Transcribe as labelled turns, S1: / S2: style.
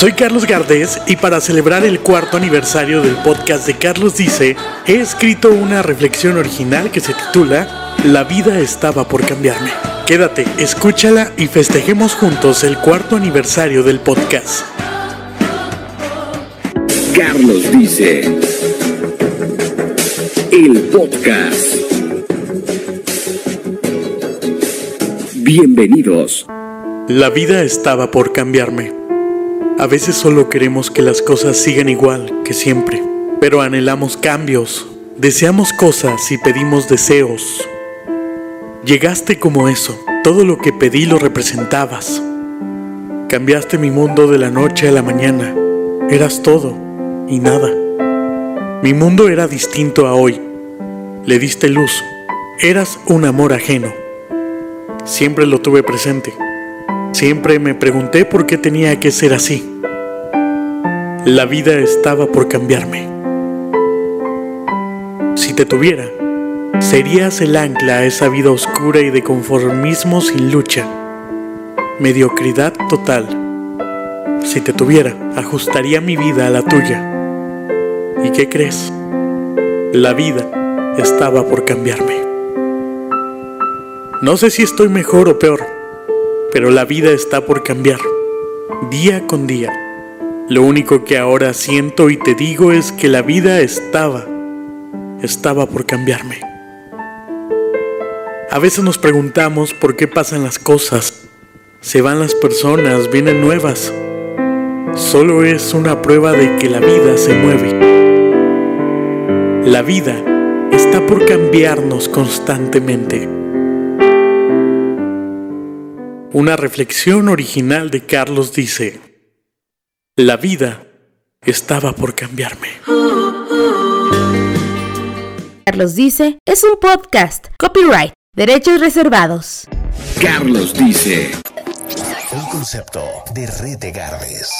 S1: Soy Carlos Gardés y para celebrar el cuarto aniversario del podcast de Carlos Dice, he escrito una reflexión original que se titula La vida estaba por cambiarme. Quédate, escúchala y festejemos juntos el cuarto aniversario del podcast.
S2: Carlos Dice, el podcast. Bienvenidos.
S1: La vida estaba por cambiarme. A veces solo queremos que las cosas sigan igual que siempre, pero anhelamos cambios, deseamos cosas y pedimos deseos. Llegaste como eso, todo lo que pedí lo representabas. Cambiaste mi mundo de la noche a la mañana, eras todo y nada. Mi mundo era distinto a hoy, le diste luz, eras un amor ajeno. Siempre lo tuve presente. Siempre me pregunté por qué tenía que ser así. La vida estaba por cambiarme. Si te tuviera, serías el ancla a esa vida oscura y de conformismo sin lucha. Mediocridad total. Si te tuviera, ajustaría mi vida a la tuya. ¿Y qué crees? La vida estaba por cambiarme. No sé si estoy mejor o peor, pero la vida está por cambiar, día con día. Lo único que ahora siento y te digo es que la vida estaba, estaba por cambiarme. A veces nos preguntamos por qué pasan las cosas, se van las personas, vienen nuevas. Solo es una prueba de que la vida se mueve. La vida está por cambiarnos constantemente. Una reflexión original de Carlos dice, la vida estaba por cambiarme.
S3: Carlos dice, es un podcast, copyright, derechos reservados.
S2: Carlos dice,
S4: Un concepto de Red de Gardes.